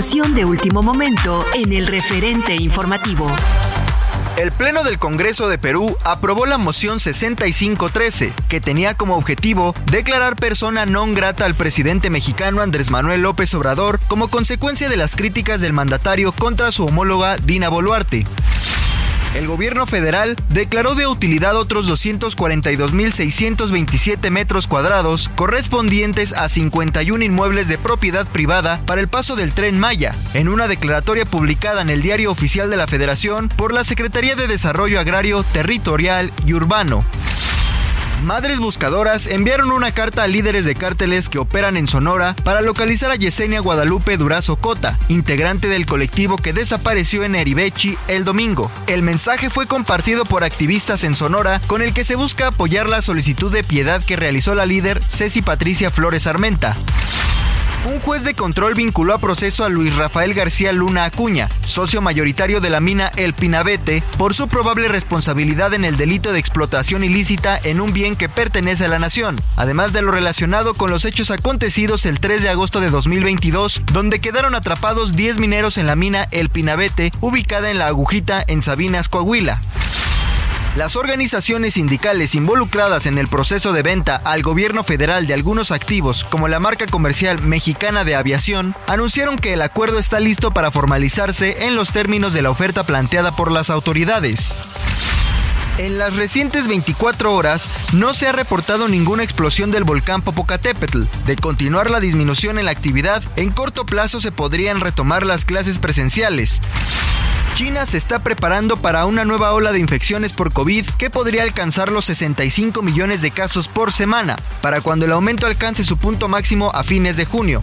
De último momento en el referente informativo. El Pleno del Congreso de Perú aprobó la moción 6513, que tenía como objetivo declarar persona non grata al presidente mexicano Andrés Manuel López Obrador como consecuencia de las críticas del mandatario contra su homóloga Dina Boluarte. El gobierno federal declaró de utilidad otros 242.627 metros cuadrados correspondientes a 51 inmuebles de propiedad privada para el paso del tren Maya, en una declaratoria publicada en el Diario Oficial de la Federación por la Secretaría de Desarrollo Agrario, Territorial y Urbano. Madres buscadoras enviaron una carta a líderes de cárteles que operan en Sonora para localizar a Yesenia Guadalupe Durazo Cota, integrante del colectivo que desapareció en Eribechi el domingo. El mensaje fue compartido por activistas en Sonora con el que se busca apoyar la solicitud de piedad que realizó la líder Ceci Patricia Flores Armenta. Un juez de control vinculó a proceso a Luis Rafael García Luna Acuña, socio mayoritario de la mina El Pinabete, por su probable responsabilidad en el delito de explotación ilícita en un bien que pertenece a la nación, además de lo relacionado con los hechos acontecidos el 3 de agosto de 2022, donde quedaron atrapados 10 mineros en la mina El Pinabete, ubicada en la Agujita en Sabinas, Coahuila. Las organizaciones sindicales involucradas en el proceso de venta al gobierno federal de algunos activos, como la marca comercial mexicana de aviación, anunciaron que el acuerdo está listo para formalizarse en los términos de la oferta planteada por las autoridades. En las recientes 24 horas no se ha reportado ninguna explosión del volcán Popocatépetl. De continuar la disminución en la actividad, en corto plazo se podrían retomar las clases presenciales. China se está preparando para una nueva ola de infecciones por COVID que podría alcanzar los 65 millones de casos por semana, para cuando el aumento alcance su punto máximo a fines de junio.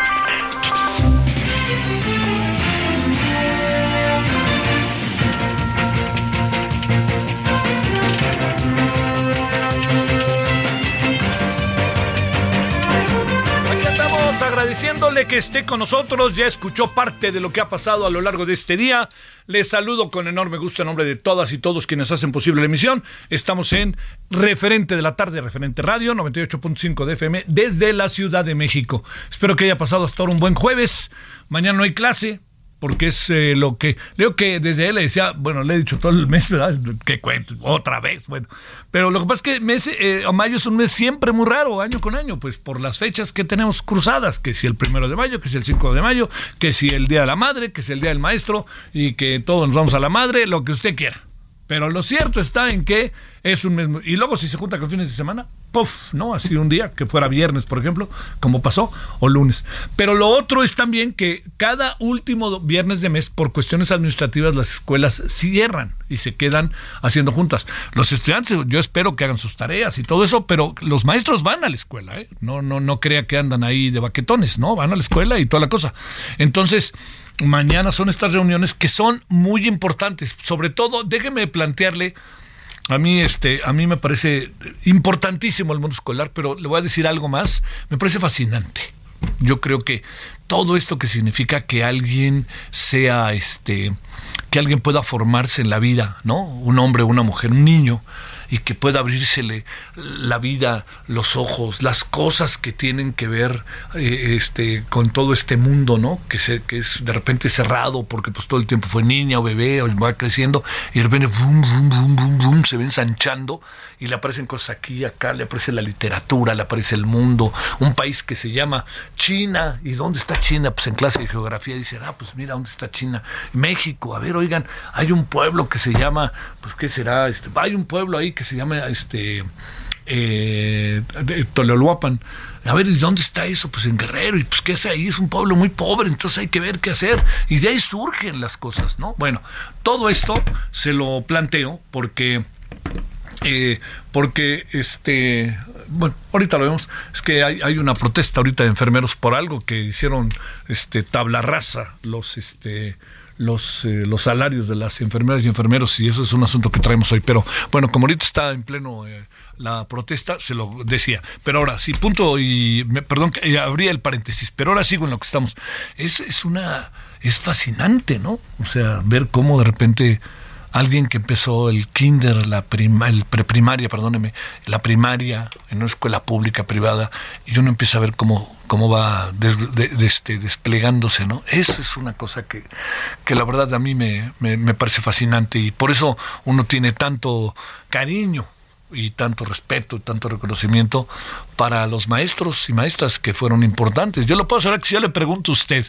Agradeciéndole que esté con nosotros. Ya escuchó parte de lo que ha pasado a lo largo de este día. Les saludo con enorme gusto en nombre de todas y todos quienes hacen posible la emisión. Estamos en Referente de la Tarde, Referente Radio 98.5 de FM desde la Ciudad de México. Espero que haya pasado hasta ahora un buen jueves. Mañana no hay clase. Porque es eh, lo que creo que desde él le decía, bueno, le he dicho todo el mes, ¿verdad? Que cuento, otra vez, bueno. Pero lo que pasa es que mes, eh, mayo es un mes siempre muy raro, año con año, pues por las fechas que tenemos cruzadas, que si el primero de mayo, que si el 5 de mayo, que si el día de la madre, que si el día del maestro, y que todos nos vamos a la madre, lo que usted quiera. Pero lo cierto está en que es un mes. Y luego, si se junta con fines de semana, ¡puf! ¿No? Así un día, que fuera viernes, por ejemplo, como pasó, o lunes. Pero lo otro es también que cada último viernes de mes, por cuestiones administrativas, las escuelas cierran y se quedan haciendo juntas. Los estudiantes, yo espero que hagan sus tareas y todo eso, pero los maestros van a la escuela, ¿eh? No, no, no crea que andan ahí de baquetones, ¿no? Van a la escuela y toda la cosa. Entonces, mañana son estas reuniones que son muy importantes. Sobre todo, déjeme plantearle, a mí, este, a mí me parece importantísimo el mundo escolar, pero le voy a decir algo más, me parece fascinante. Yo creo que todo esto que significa que alguien sea, este, que alguien pueda formarse en la vida, ¿no? Un hombre, una mujer, un niño, y que pueda abrírsele la vida, los ojos, las cosas que tienen que ver eh, este, con todo este mundo, ¿no? Que, se, que es de repente cerrado porque pues todo el tiempo fue niña o bebé o va creciendo y de repente se ve ensanchando y le aparecen cosas aquí y acá, le aparece la literatura, le aparece el mundo, un país que se llama China. ¿Y dónde está China? Pues en clase de geografía dicen, ah, pues mira, ¿dónde está China? México, a ver, oigan, hay un pueblo que se llama, pues ¿qué será? Este, hay un pueblo ahí que que se llama este eh, A ver, ¿y dónde está eso? Pues en Guerrero. ¿Y pues qué hace ahí? Es un pueblo muy pobre, entonces hay que ver qué hacer. Y de ahí surgen las cosas, ¿no? Bueno, todo esto se lo planteo porque... Eh, porque este bueno ahorita lo vemos es que hay, hay, una protesta ahorita de enfermeros por algo que hicieron este tabla rasa los este los, eh, los salarios de las enfermeras y enfermeros y eso es un asunto que traemos hoy. Pero bueno, como ahorita está en pleno eh, la protesta, se lo decía. Pero ahora sí, punto y perdón, que abría el paréntesis, pero ahora sigo en lo que estamos. Es, es una, es fascinante, ¿no? O sea, ver cómo de repente alguien que empezó el kinder, la prima, el preprimaria, perdóneme, la primaria en una escuela pública, privada, y uno empieza a ver cómo, cómo va este, desplegándose, ¿no? Eso es una cosa que, que la verdad a mí me, me, parece fascinante y por eso uno tiene tanto cariño y tanto respeto y tanto reconocimiento para los maestros y maestras que fueron importantes. Yo lo puedo hacer que si yo le pregunto a usted,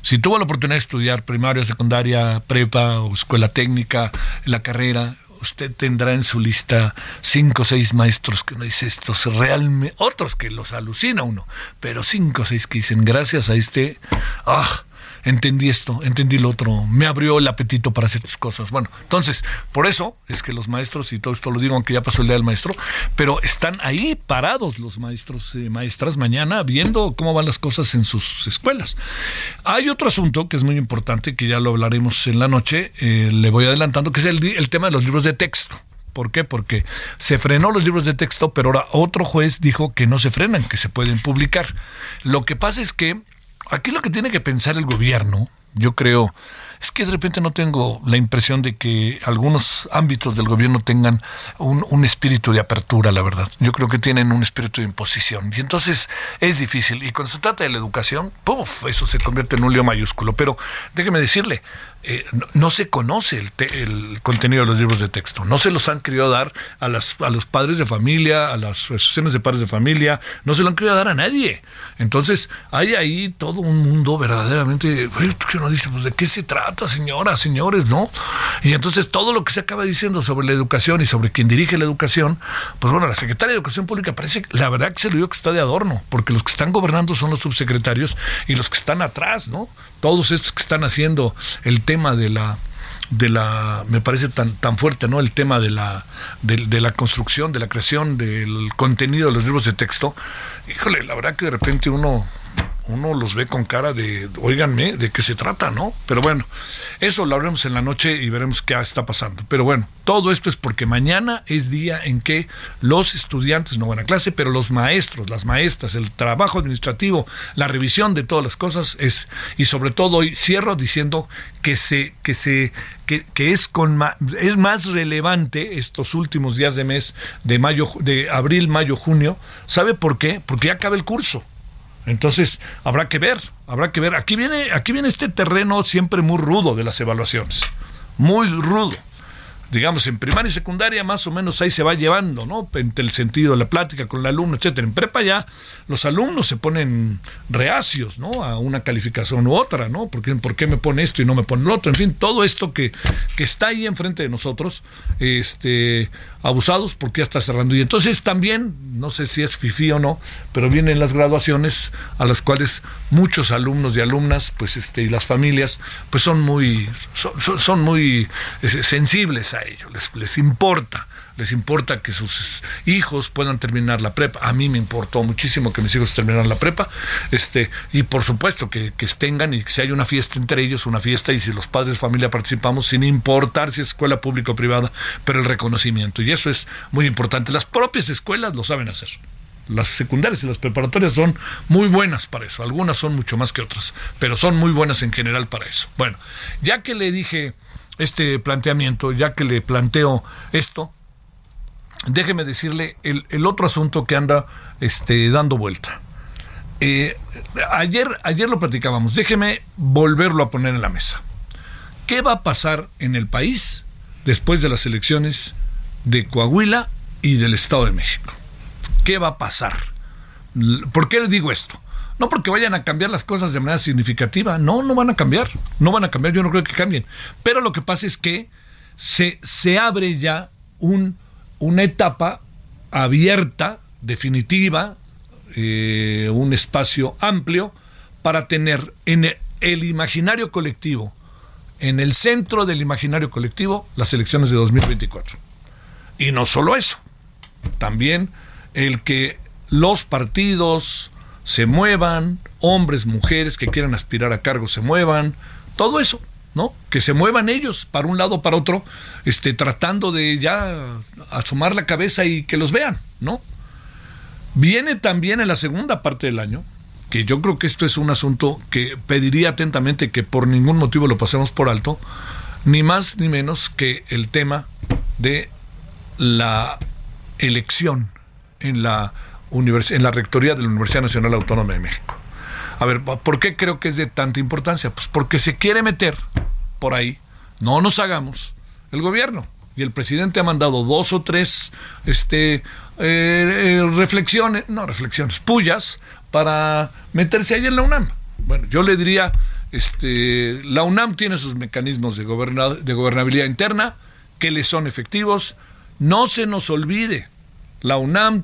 si tuvo la oportunidad de estudiar primaria, secundaria, prepa o escuela técnica, la carrera, usted tendrá en su lista cinco o seis maestros que uno dice estos realmente, otros que los alucina uno, pero cinco o seis que dicen gracias a este, ah, entendí esto, entendí lo otro, me abrió el apetito para hacer estas cosas. Bueno, entonces, por eso es que los maestros, y todo esto lo digo aunque ya pasó el día del maestro, pero están ahí parados los maestros y maestras mañana viendo cómo van las cosas en sus escuelas. Hay otro asunto que es muy importante, que ya lo hablaremos en la noche, eh, le voy adelantando, que es el, el tema de los libros de texto. ¿Por qué? Porque se frenó los libros de texto, pero ahora otro juez dijo que no se frenan, que se pueden publicar. Lo que pasa es que Aquí lo que tiene que pensar el gobierno, yo creo, es que de repente no tengo la impresión de que algunos ámbitos del gobierno tengan un, espíritu de apertura, la verdad. Yo creo que tienen un espíritu de imposición. Y entonces es difícil. Y cuando se trata de la educación, ¡puf! eso se convierte en un lío mayúsculo. Pero déjeme decirle, eh, no, se conoce el, contenido de los libros de texto, no se los han querido dar a los padres de familia, a las asociaciones de padres de familia, no se lo han querido dar a nadie. Entonces hay ahí todo un mundo verdaderamente, que uno dice, pues de qué se trata, señoras, señores, ¿no? Y entonces todo lo que se acaba diciendo sobre la educación y sobre quien dirige la educación, pues bueno, la secretaria de Educación Pública parece, la verdad que se lo digo que está de adorno, porque los que están gobernando son los subsecretarios y los que están atrás, ¿no? Todos estos que están haciendo el tema tema de la de la me parece tan tan fuerte no el tema de la de, la construcción de la creación del contenido de los libros de texto. Híjole la verdad que de repente uno uno los ve con cara de, oíganme, ¿de qué se trata, no? Pero bueno, eso lo haremos en la noche y veremos qué está pasando. Pero bueno, todo esto es porque mañana es día en que los estudiantes no van a clase, pero los maestros, las maestras, el trabajo administrativo, la revisión de todas las cosas es, y sobre todo hoy cierro diciendo que se, que se, que es con es más relevante estos últimos días de mes de mayo, de abril, mayo, junio. ¿Sabe por qué? Porque ya acaba el curso Entonces, habrá que ver, habrá que ver. Aquí viene, aquí viene este terreno siempre muy rudo de las evaluaciones. Muy rudo digamos, en primaria y secundaria más o menos ahí se va llevando, ¿no? Entre el sentido de la plática con el alumno, etcétera. En prepa ya los alumnos se ponen reacios, ¿no? A una calificación u otra, ¿no? ¿Por qué, ¿Por qué me pone esto y no me pone lo otro? En fin, todo esto que, que está ahí enfrente de nosotros, este, abusados porque ya está cerrando. Y entonces también, no sé si es FIFI o no, pero vienen las graduaciones a las cuales muchos alumnos y alumnas, pues este, y las familias, pues son muy, son, son muy sensibles a ello, les, les importa les importa que sus hijos puedan terminar la prepa. A mí me importó muchísimo que mis hijos terminaran la prepa. Este, y por supuesto que, que tengan y que si hay una fiesta entre ellos, una fiesta, y si los padres de familia participamos, sin importar si es escuela pública o privada, pero el reconocimiento. Y eso es muy importante. Las propias escuelas lo saben hacer las secundarias y las preparatorias son muy buenas para eso. Algunas son mucho más que otras, pero son muy buenas en general para eso. Bueno, ya que le dije este planteamiento, ya que le planteo esto, déjeme decirle el, otro asunto que anda este, dando vuelta. Eh, ayer, ayer lo platicábamos, déjeme volverlo a poner en la mesa. ¿Qué va a pasar en el país después de las elecciones de Coahuila y del Estado de México? ¿Qué va a pasar? ¿Por qué le digo esto? No porque vayan a cambiar las cosas de manera significativa, no, no van a cambiar, no van a cambiar, yo no creo que cambien. Pero lo que pasa es que se, se abre ya un una etapa abierta, definitiva, eh, un espacio amplio para tener en el imaginario colectivo, en el centro del imaginario colectivo, las elecciones de 2024. Y no solo eso, también el que los partidos se muevan, hombres, mujeres que quieran aspirar a cargos se muevan, todo eso. ¿No? Que se muevan ellos para un lado para otro, este, tratando de ya asomar la cabeza y que los vean, ¿no? Viene también en la segunda parte del año, que yo creo que esto es un asunto que pediría atentamente que por ningún motivo lo pasemos por alto, ni más ni menos que el tema de la elección en la, en la rectoría de la Universidad Nacional Autónoma de México. A ver, ¿por qué creo que es de tanta importancia? Pues porque se quiere meter por ahí, no nos hagamos, el gobierno. Y el presidente ha mandado dos o tres este, eh, eh, reflexiones, no reflexiones, pullas, para meterse ahí en la UNAM. Bueno, yo le diría, este, la UNAM tiene sus mecanismos de, de gobernabilidad interna que le son efectivos. No se nos olvide, la UNAM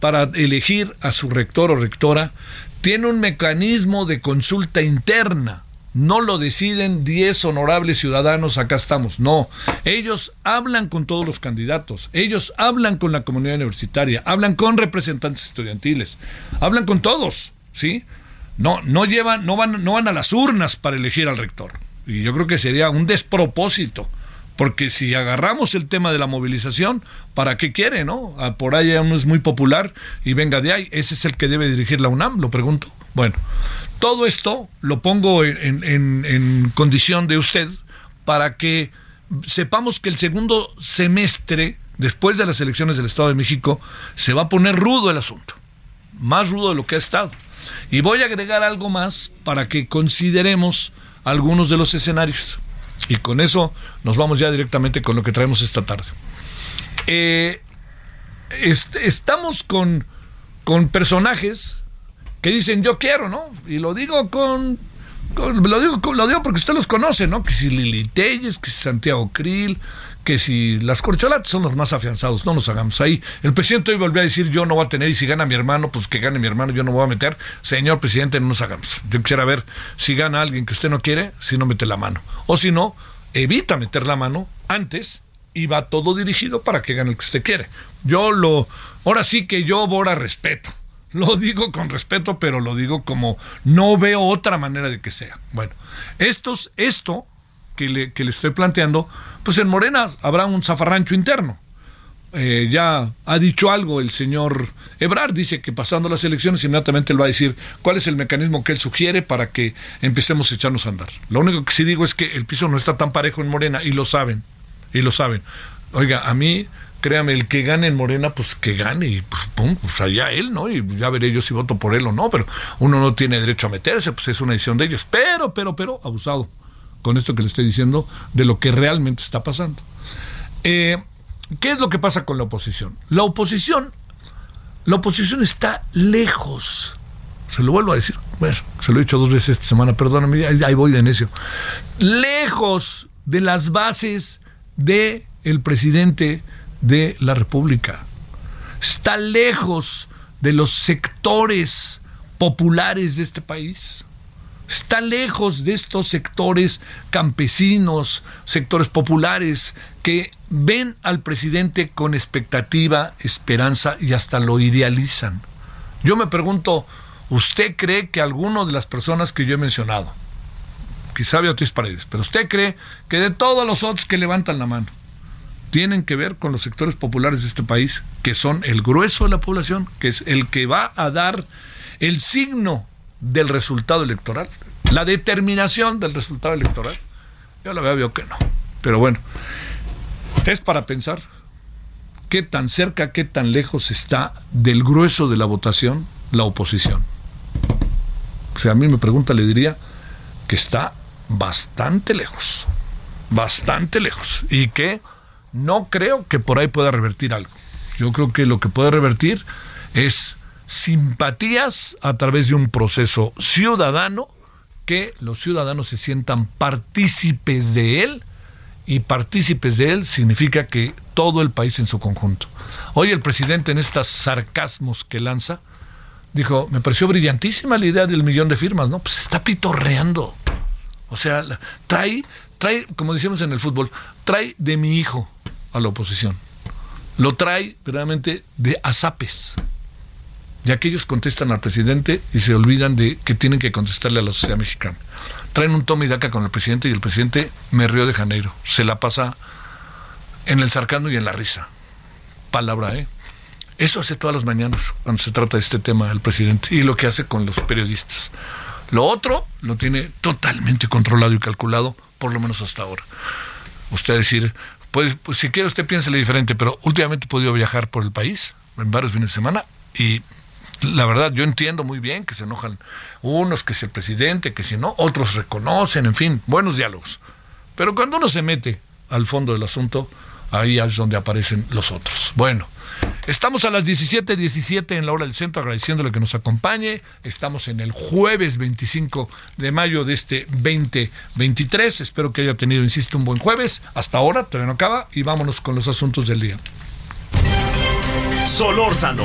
para elegir a su rector o rectora tiene un mecanismo de consulta interna. No lo deciden 10 honorables ciudadanos, acá estamos. No, ellos hablan con todos los candidatos, ellos hablan con la comunidad universitaria, hablan con representantes estudiantiles, hablan con todos, ¿sí? No, no llevan, no van, no van a las urnas para elegir al rector. Y yo creo que sería un despropósito porque si agarramos el tema de la movilización, ¿para qué quiere, no? Ah, por ahí uno es muy popular y venga de ahí. Ese es el que debe dirigir la UNAM, lo pregunto. Bueno, todo esto lo pongo en, en condición de usted para que sepamos que el segundo semestre, después de las elecciones del Estado de México, se va a poner rudo el asunto. Más rudo de lo que ha estado. Y voy a agregar algo más para que consideremos algunos de los escenarios. Y con eso nos vamos ya directamente con lo que traemos esta tarde. Eh, estamos con, con personajes que dicen yo quiero, ¿no? Y lo digo con, lo digo lo digo porque usted los conoce, ¿no? Que si Lili Telles, que si Santiago Krill, que si las corcholatas son los más afianzados, no nos hagamos ahí. El presidente hoy volvió a decir, yo no voy a tener, y si gana mi hermano, pues que gane mi hermano, yo no voy a meter. Señor presidente, no nos hagamos. Yo quisiera ver si gana alguien que usted no quiere, si no mete la mano. O si no, evita meter la mano antes y va todo dirigido para que gane el que usted quiere. Yo lo, ahora sí que yo ahora respeto. Lo digo con respeto, pero lo digo como no veo otra manera de que sea. Bueno, estos, esto que le, que le estoy planteando, pues en Morena habrá un zafarrancho interno. Eh, ya ha dicho algo el señor Ebrard, dice que pasando las elecciones inmediatamente él va a decir cuál es el mecanismo que él sugiere para que empecemos a echarnos a andar. Lo único que sí digo es que el piso no está tan parejo en Morena y lo saben, y lo saben. Oiga, a mí créame, el que gane en Morena, pues que gane y pues, pum, pues allá él, ¿no? Y ya veré yo si voto por él o no, pero uno no tiene derecho a meterse, pues es una decisión de ellos. Pero, pero, pero, abusado con esto que le estoy diciendo de lo que realmente está pasando. Eh, ¿Qué es lo que pasa con la oposición? La oposición, la oposición está lejos. Se lo vuelvo a decir, bueno, se lo he dicho dos veces esta semana, perdóname, ahí voy de necio. Lejos de las bases de presidente de la República. Está lejos de los sectores populares de este país. Está lejos de estos sectores campesinos, sectores populares que ven al presidente con expectativa, esperanza y hasta lo idealizan. Yo me pregunto, ¿usted cree que alguno de las personas que yo he mencionado, quizá Beatriz Paredes, pero usted cree que de todos los otros que levantan la mano, tienen que ver con los sectores populares de este país, que son el grueso de la población, que es el que va a dar el signo del resultado electoral, la determinación del resultado electoral. Yo la veo, que no. Pero bueno, es para pensar qué tan cerca, qué tan lejos está del grueso de la votación la oposición. O sea, a mí me pregunta, le diría que está bastante lejos, bastante lejos, y que no creo que por ahí pueda revertir algo. Yo creo que lo que puede revertir es simpatías a través de un proceso ciudadano, que los ciudadanos se sientan partícipes de él, y partícipes de él significa que todo el país en su conjunto. Hoy el presidente en estos sarcasmos que lanza, dijo, me pareció brillantísima la idea del millón de firmas, ¿no? Pues está pitorreando. O sea, trae, trae, como decimos en el fútbol, trae de mi hijo a la oposición. Lo trae verdaderamente de azapes. Ya que ellos contestan al presidente y se olvidan de que tienen que contestarle a la sociedad mexicana. Traen un toma y daca con el presidente y el presidente me río de Janeiro. Se la pasa en el sarcasmo y en la risa. Palabra, ¿eh? Eso hace todas las mañanas cuando se trata de este tema el presidente y lo que hace con los periodistas. Lo otro lo tiene totalmente controlado y calculado, por lo menos hasta ahora. Usted decir, pues, pues, si quiere usted piénsele diferente, pero últimamente he podido viajar por el país en varios fines de semana y la verdad yo entiendo muy bien que se enojan unos, que si el presidente, que si no, otros reconocen, en fin, buenos diálogos. Pero cuando uno se mete al fondo del asunto, ahí es donde aparecen los otros. Bueno, Estamos a las 17:17 17 en la hora del centro, agradeciéndole que nos acompañe. Estamos en el jueves 25 de mayo de este 2023. Espero que haya tenido, insisto, un buen jueves. Hasta ahora, todavía no acaba y vámonos con los asuntos del día. Solórzano,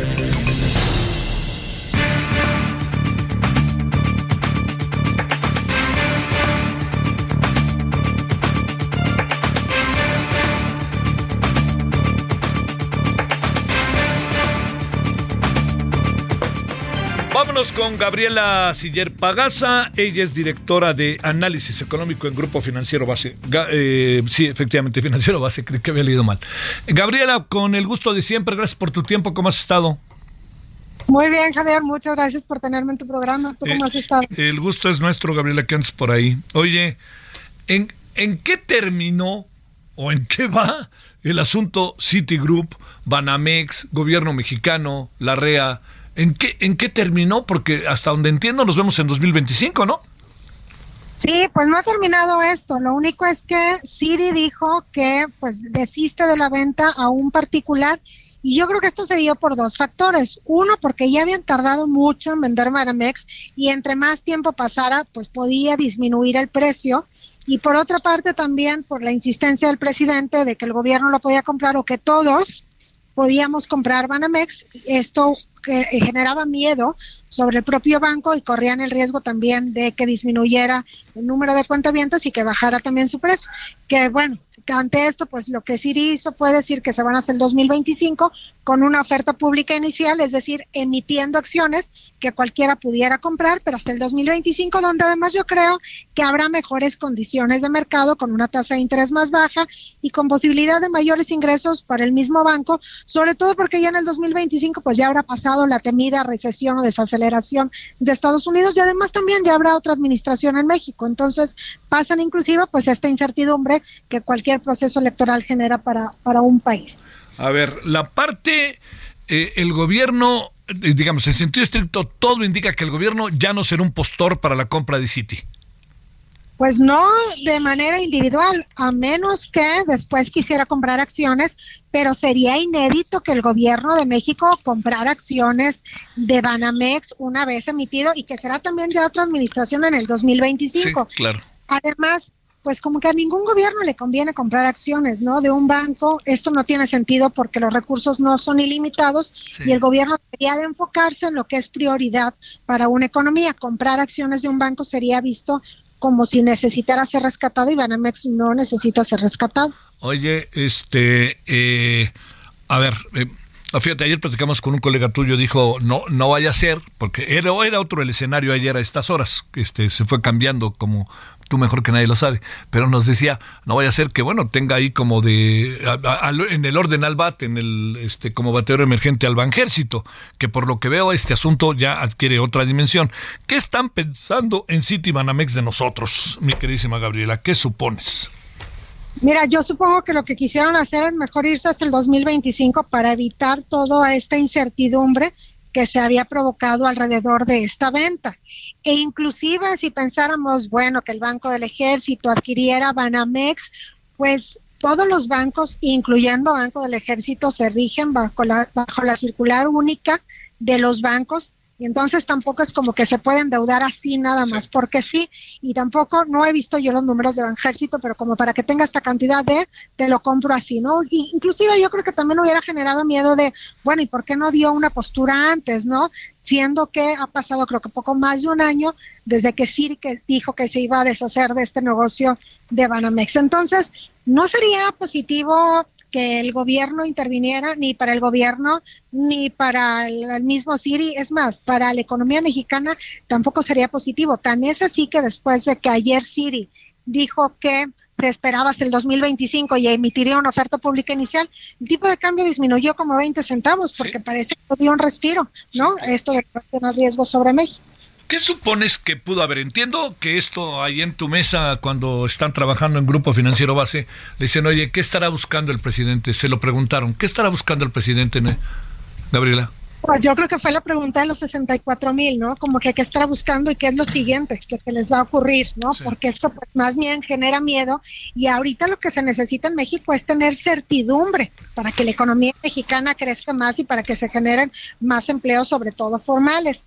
Vámonos con Gabriela Siller Pagaza. Ella es directora de análisis económico en Grupo Financiero Base. Eh, sí, efectivamente, Financiero Base, creo que había leído mal. Gabriela, con el gusto de siempre, gracias por tu tiempo. ¿Cómo has estado? Muy bien, Javier, muchas gracias por tenerme en tu programa. ¿Tú cómo has estado? El gusto es nuestro, Gabriela, que antes por ahí. Oye, ¿en, ¿en qué terminó o en qué va el asunto Citigroup, Banamex, gobierno mexicano, la REA? ¿En qué, ¿En qué terminó? Porque hasta donde entiendo nos vemos en 2025, ¿no? Sí, pues no ha terminado esto. Lo único es que Siri dijo que pues desiste de la venta a un particular y yo creo que esto se dio por dos factores. Uno, porque ya habían tardado mucho en vender Maramex y entre más tiempo pasara, pues podía disminuir el precio. Y por otra parte también por la insistencia del presidente de que el gobierno lo podía comprar o que todos podíamos comprar Banamex. Esto que eh, generaba miedo sobre el propio banco y corrían el riesgo también de que disminuyera el número de cuentavientos y que bajara también su precio. Que bueno, ante esto, pues lo que Siri hizo fue decir que se van a hacer el 2025 con una oferta pública inicial, es decir, emitiendo acciones que cualquiera pudiera comprar, pero hasta el 2025, donde además yo creo que habrá mejores condiciones de mercado con una tasa de interés más baja y con posibilidad de mayores ingresos para el mismo banco, sobre todo porque ya en el 2025 pues ya habrá pasado la temida recesión o desaceleración de Estados Unidos y además también ya habrá otra administración en México. Entonces pasan inclusive pues esta incertidumbre que cualquier proceso electoral genera para, para un país. A ver, la parte, eh, el gobierno, eh, digamos, en sentido estricto, todo indica que el gobierno ya no será un postor para la compra de City. Pues no de manera individual, a menos que después quisiera comprar acciones, pero sería inédito que el gobierno de México comprara acciones de Banamex una vez emitido y que será también ya otra administración en el 2025. Sí, claro. Además, pues como que a ningún gobierno le conviene comprar acciones, ¿no? De un banco, esto no tiene sentido porque los recursos no son ilimitados y el gobierno debería de enfocarse en lo que es prioridad para una economía. Comprar acciones de un banco sería visto como si necesitara ser rescatado y Banamex no necesita ser rescatado. Oye, este, eh, a ver, eh, fíjate, ayer platicamos con un colega tuyo, dijo, no, no vaya a ser, porque era, era otro el escenario ayer a estas horas, este, se fue cambiando como tú mejor que nadie lo sabe, pero nos decía, no vaya a ser que, bueno, tenga ahí como de, en el orden al bate, en el, este, como bateador emergente al Banjército, que por lo que veo este asunto ya adquiere otra dimensión. ¿Qué están pensando en City Banamex de nosotros, mi queridísima Gabriela? ¿Qué supones? Mira, yo supongo que lo que quisieron hacer es mejor irse hasta el 2025 para evitar toda esta incertidumbre que se había provocado alrededor de esta venta. E inclusive si pensáramos, bueno, que el Banco del Ejército adquiriera Banamex, pues todos los bancos, incluyendo Banco del Ejército, se rigen bajo la, bajo la circular única de los bancos y entonces tampoco es como que se pueden endeudar así nada más, porque sí, y tampoco no he visto yo los números de Banjército, pero como para que tenga esta cantidad de, te lo compro así, ¿no? Y inclusive yo creo que también hubiera generado miedo de, bueno, ¿y por qué no dio una postura antes, no? Siendo que ha pasado creo que poco más de un año desde que Siri que dijo que se iba a deshacer de este negocio de Banamex. Entonces, no sería positivo que el gobierno interviniera ni para el gobierno ni para el, mismo Siri. Es más, para la economía mexicana tampoco sería positivo. Tan es así que después de que ayer Siri dijo que se esperaba hasta el 2025 y emitiría una oferta pública inicial, el tipo de cambio disminuyó como 20 centavos porque parece que dio un respiro, ¿no? Esto de tener riesgo sobre México. ¿Qué supones que pudo haber? Entiendo que esto ahí en tu mesa, cuando están trabajando en Grupo Financiero Base, le dicen, oye, ¿qué estará buscando el presidente? Se lo preguntaron, ¿qué estará buscando el presidente, Gabriela? Pues yo creo que fue la pregunta de los 64 mil, ¿no? Como que qué estará buscando y qué es lo siguiente que se les va a ocurrir, ¿no? Porque esto pues, más bien genera miedo y ahorita lo que se necesita en México es tener certidumbre para que la economía mexicana crezca más y para que se generen más empleos, sobre todo formales.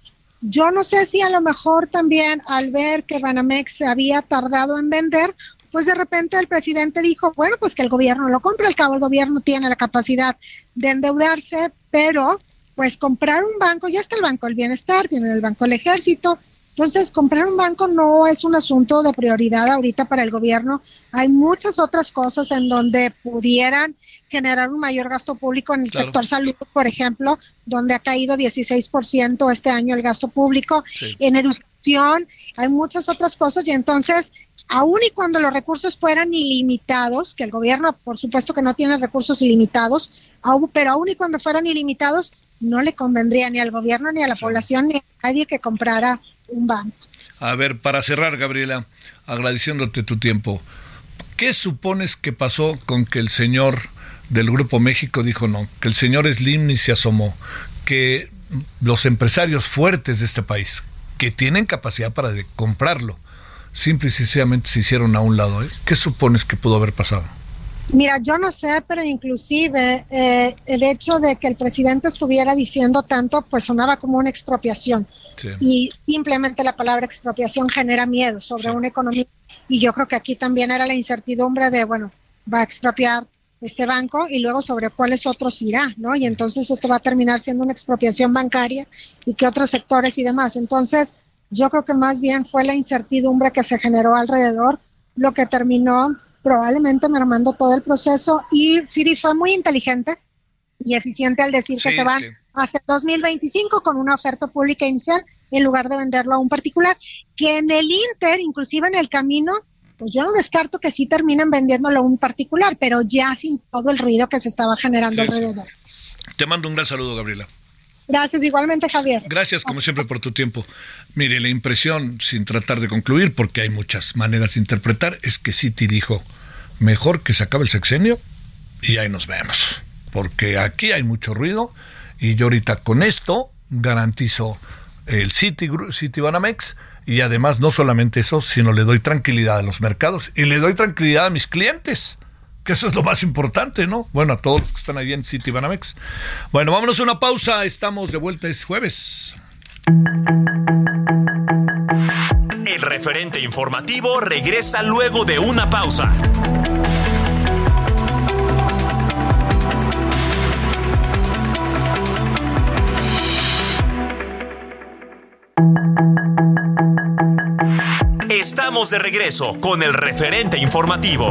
Yo no sé si a lo mejor también al ver que Banamex se había tardado en vender, pues de repente el presidente dijo, bueno, pues que el gobierno lo compre, al cabo el gobierno tiene la capacidad de endeudarse, pero pues comprar un banco, ya está el Banco del Bienestar, tiene el Banco del Ejército, entonces, comprar un banco no es un asunto de prioridad ahorita para el gobierno. Hay muchas otras cosas en donde pudieran generar un mayor gasto público en el sector salud, por ejemplo, donde ha caído 16% este año el gasto público. En educación hay muchas otras cosas y entonces aun y cuando los recursos fueran ilimitados, que el gobierno por supuesto que no tiene recursos ilimitados, pero aun y cuando fueran ilimitados, no le convendría ni al gobierno ni a la población ni a nadie que comprara un banco. A ver, para cerrar, Gabriela, agradeciéndote tu tiempo, ¿qué supones que pasó con que el señor del Grupo México dijo no, que el señor Slim ni se asomó, que los empresarios fuertes de este país, que tienen capacidad para comprarlo, simple y sencillamente se hicieron a un lado? ¿eh? ¿Qué supones que pudo haber pasado? Mira, yo no sé, pero inclusive eh, el hecho de que el presidente estuviera diciendo tanto, pues sonaba como una expropiación. Y simplemente la palabra expropiación genera miedo sobre una economía. Y yo creo que aquí también era la incertidumbre de, bueno, va a expropiar este banco y luego sobre cuáles otros irá, ¿no? Y entonces esto va a terminar siendo una expropiación bancaria y que otros sectores y demás. Entonces, yo creo que más bien fue la incertidumbre que se generó alrededor lo que terminó probablemente mermando todo el proceso. Y Siri fue muy inteligente y eficiente al decir que se van sí. el 2025 con una oferta pública inicial en lugar de venderlo a un particular, que en el Inter, inclusive en el camino, pues yo no descarto que sí terminen vendiéndolo a un particular, pero ya sin todo el ruido que se estaba generando sí. alrededor. Te mando un gran saludo, Gabriela. Gracias, igualmente Javier. Gracias, como siempre, por tu tiempo. Mire, la impresión, sin tratar de concluir, porque hay muchas maneras de interpretar, es que Citi dijo, mejor que se acabe el sexenio y ahí nos vemos. Porque aquí hay mucho ruido y yo ahorita con esto garantizo el Citi, Citi Banamex y además no solamente eso, sino le doy tranquilidad a los mercados y le doy tranquilidad a mis clientes. Que eso es lo más importante, ¿no? Bueno, a todos los que están ahí en City Banamex. Bueno, vámonos a una pausa. Estamos de vuelta, es jueves. El referente informativo regresa luego de una pausa. Estamos de regreso con el referente informativo.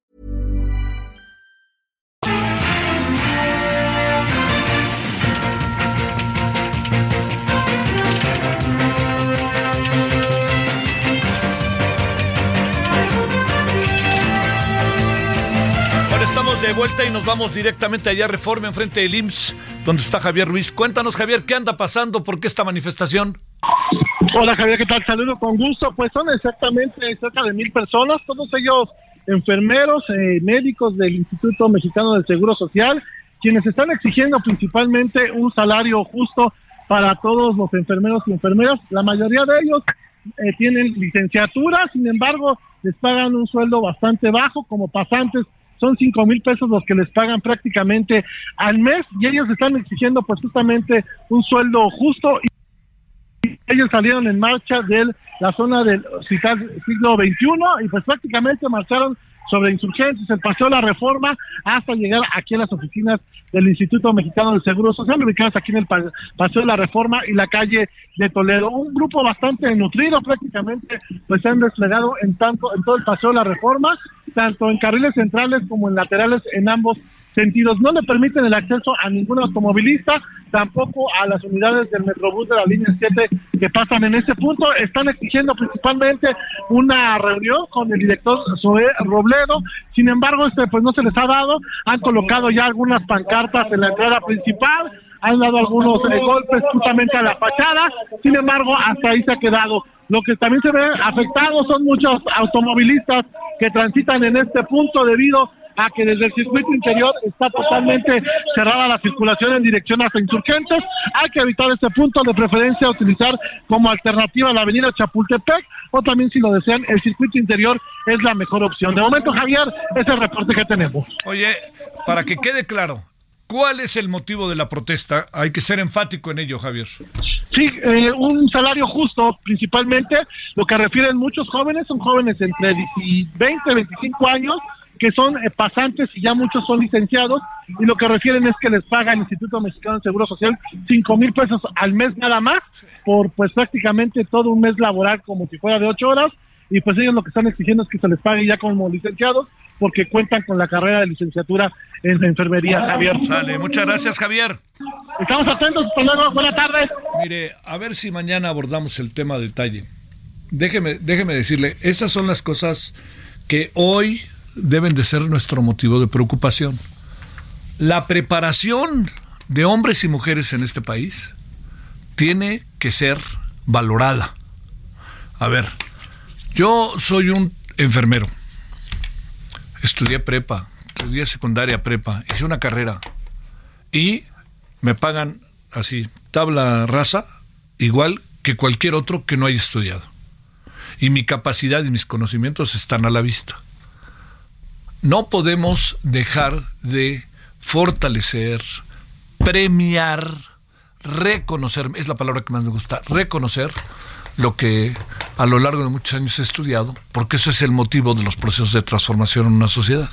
Vuelta y nos vamos directamente allá a Reforma, enfrente del IMSS, donde está Javier Ruiz. Cuéntanos, Javier, ¿qué anda pasando? ¿Por qué esta manifestación? Hola Javier, ¿qué tal? Saludo con gusto. Pues son exactamente cerca de mil personas, todos ellos enfermeros, eh, médicos del Instituto Mexicano del Seguro Social, quienes están exigiendo principalmente un salario justo para todos los enfermeros y enfermeras. La mayoría de ellos eh, tienen licenciatura, sin embargo, les pagan un sueldo bastante bajo como pasantes. Son cinco mil pesos los que les pagan prácticamente al mes y ellos están exigiendo pues justamente un sueldo justo ellos salieron en marcha de la zona del hospital siglo XXI y pues prácticamente marcharon sobre insurgentes, el paseo de la reforma hasta llegar aquí a las oficinas del Instituto Mexicano del Seguro Social, ubicadas aquí en el pa- paseo de la reforma y la calle de Toledo. Un grupo bastante nutrido prácticamente, pues se han desplegado en tanto en todo el paseo de la reforma, tanto en carriles centrales como en laterales en ambos sentidos. No le permiten el acceso a ningún automovilista, tampoco a las unidades del Metrobús de la línea 7 que pasan en ese punto. Están exigiendo principalmente una reunión con el director Zoé Robledo. Sin embargo, este pues no se les ha dado. Han colocado ya algunas pancartas en la entrada principal. Han dado algunos eh, golpes justamente a la fachada. Sin embargo, hasta ahí se ha quedado. Lo que también se ve afectado son muchos automovilistas que transitan en este punto debido a que desde el circuito interior está totalmente cerrada la circulación en dirección hacia insurgentes. Hay que evitar este punto, de preferencia utilizar como alternativa la avenida Chapultepec o también si lo desean el circuito interior es la mejor opción. De momento, Javier, es el reporte que tenemos. Oye, para que quede claro, ¿cuál es el motivo de la protesta? Hay que ser enfático en ello, Javier. Sí, eh, un salario justo, principalmente lo que refieren muchos jóvenes, son jóvenes entre 10 y 20, 25 años, que son eh, pasantes y ya muchos son licenciados, y lo que refieren es que les paga el Instituto Mexicano de Seguro Social 5 mil pesos al mes nada más, por pues prácticamente todo un mes laboral como si fuera de 8 horas, y pues ellos lo que están exigiendo es que se les pague ya como licenciados, porque cuentan con la carrera de licenciatura en enfermería, Javier. Sale, muchas gracias, Javier. Estamos atentos, hasta luego, buenas tardes. Mire, a ver si mañana abordamos el tema a detalle. Déjeme, déjeme decirle, esas son las cosas que hoy deben de ser nuestro motivo de preocupación. La preparación de hombres y mujeres en este país tiene que ser valorada. A ver, yo soy un enfermero. Estudié prepa, estudié secundaria, prepa, hice una carrera y me pagan así, tabla rasa, igual que cualquier otro que no haya estudiado. Y mi capacidad y mis conocimientos están a la vista. No podemos dejar de fortalecer, premiar, reconocer, es la palabra que más me gusta, reconocer lo que a lo largo de muchos años he estudiado, porque eso es el motivo de los procesos de transformación en una sociedad.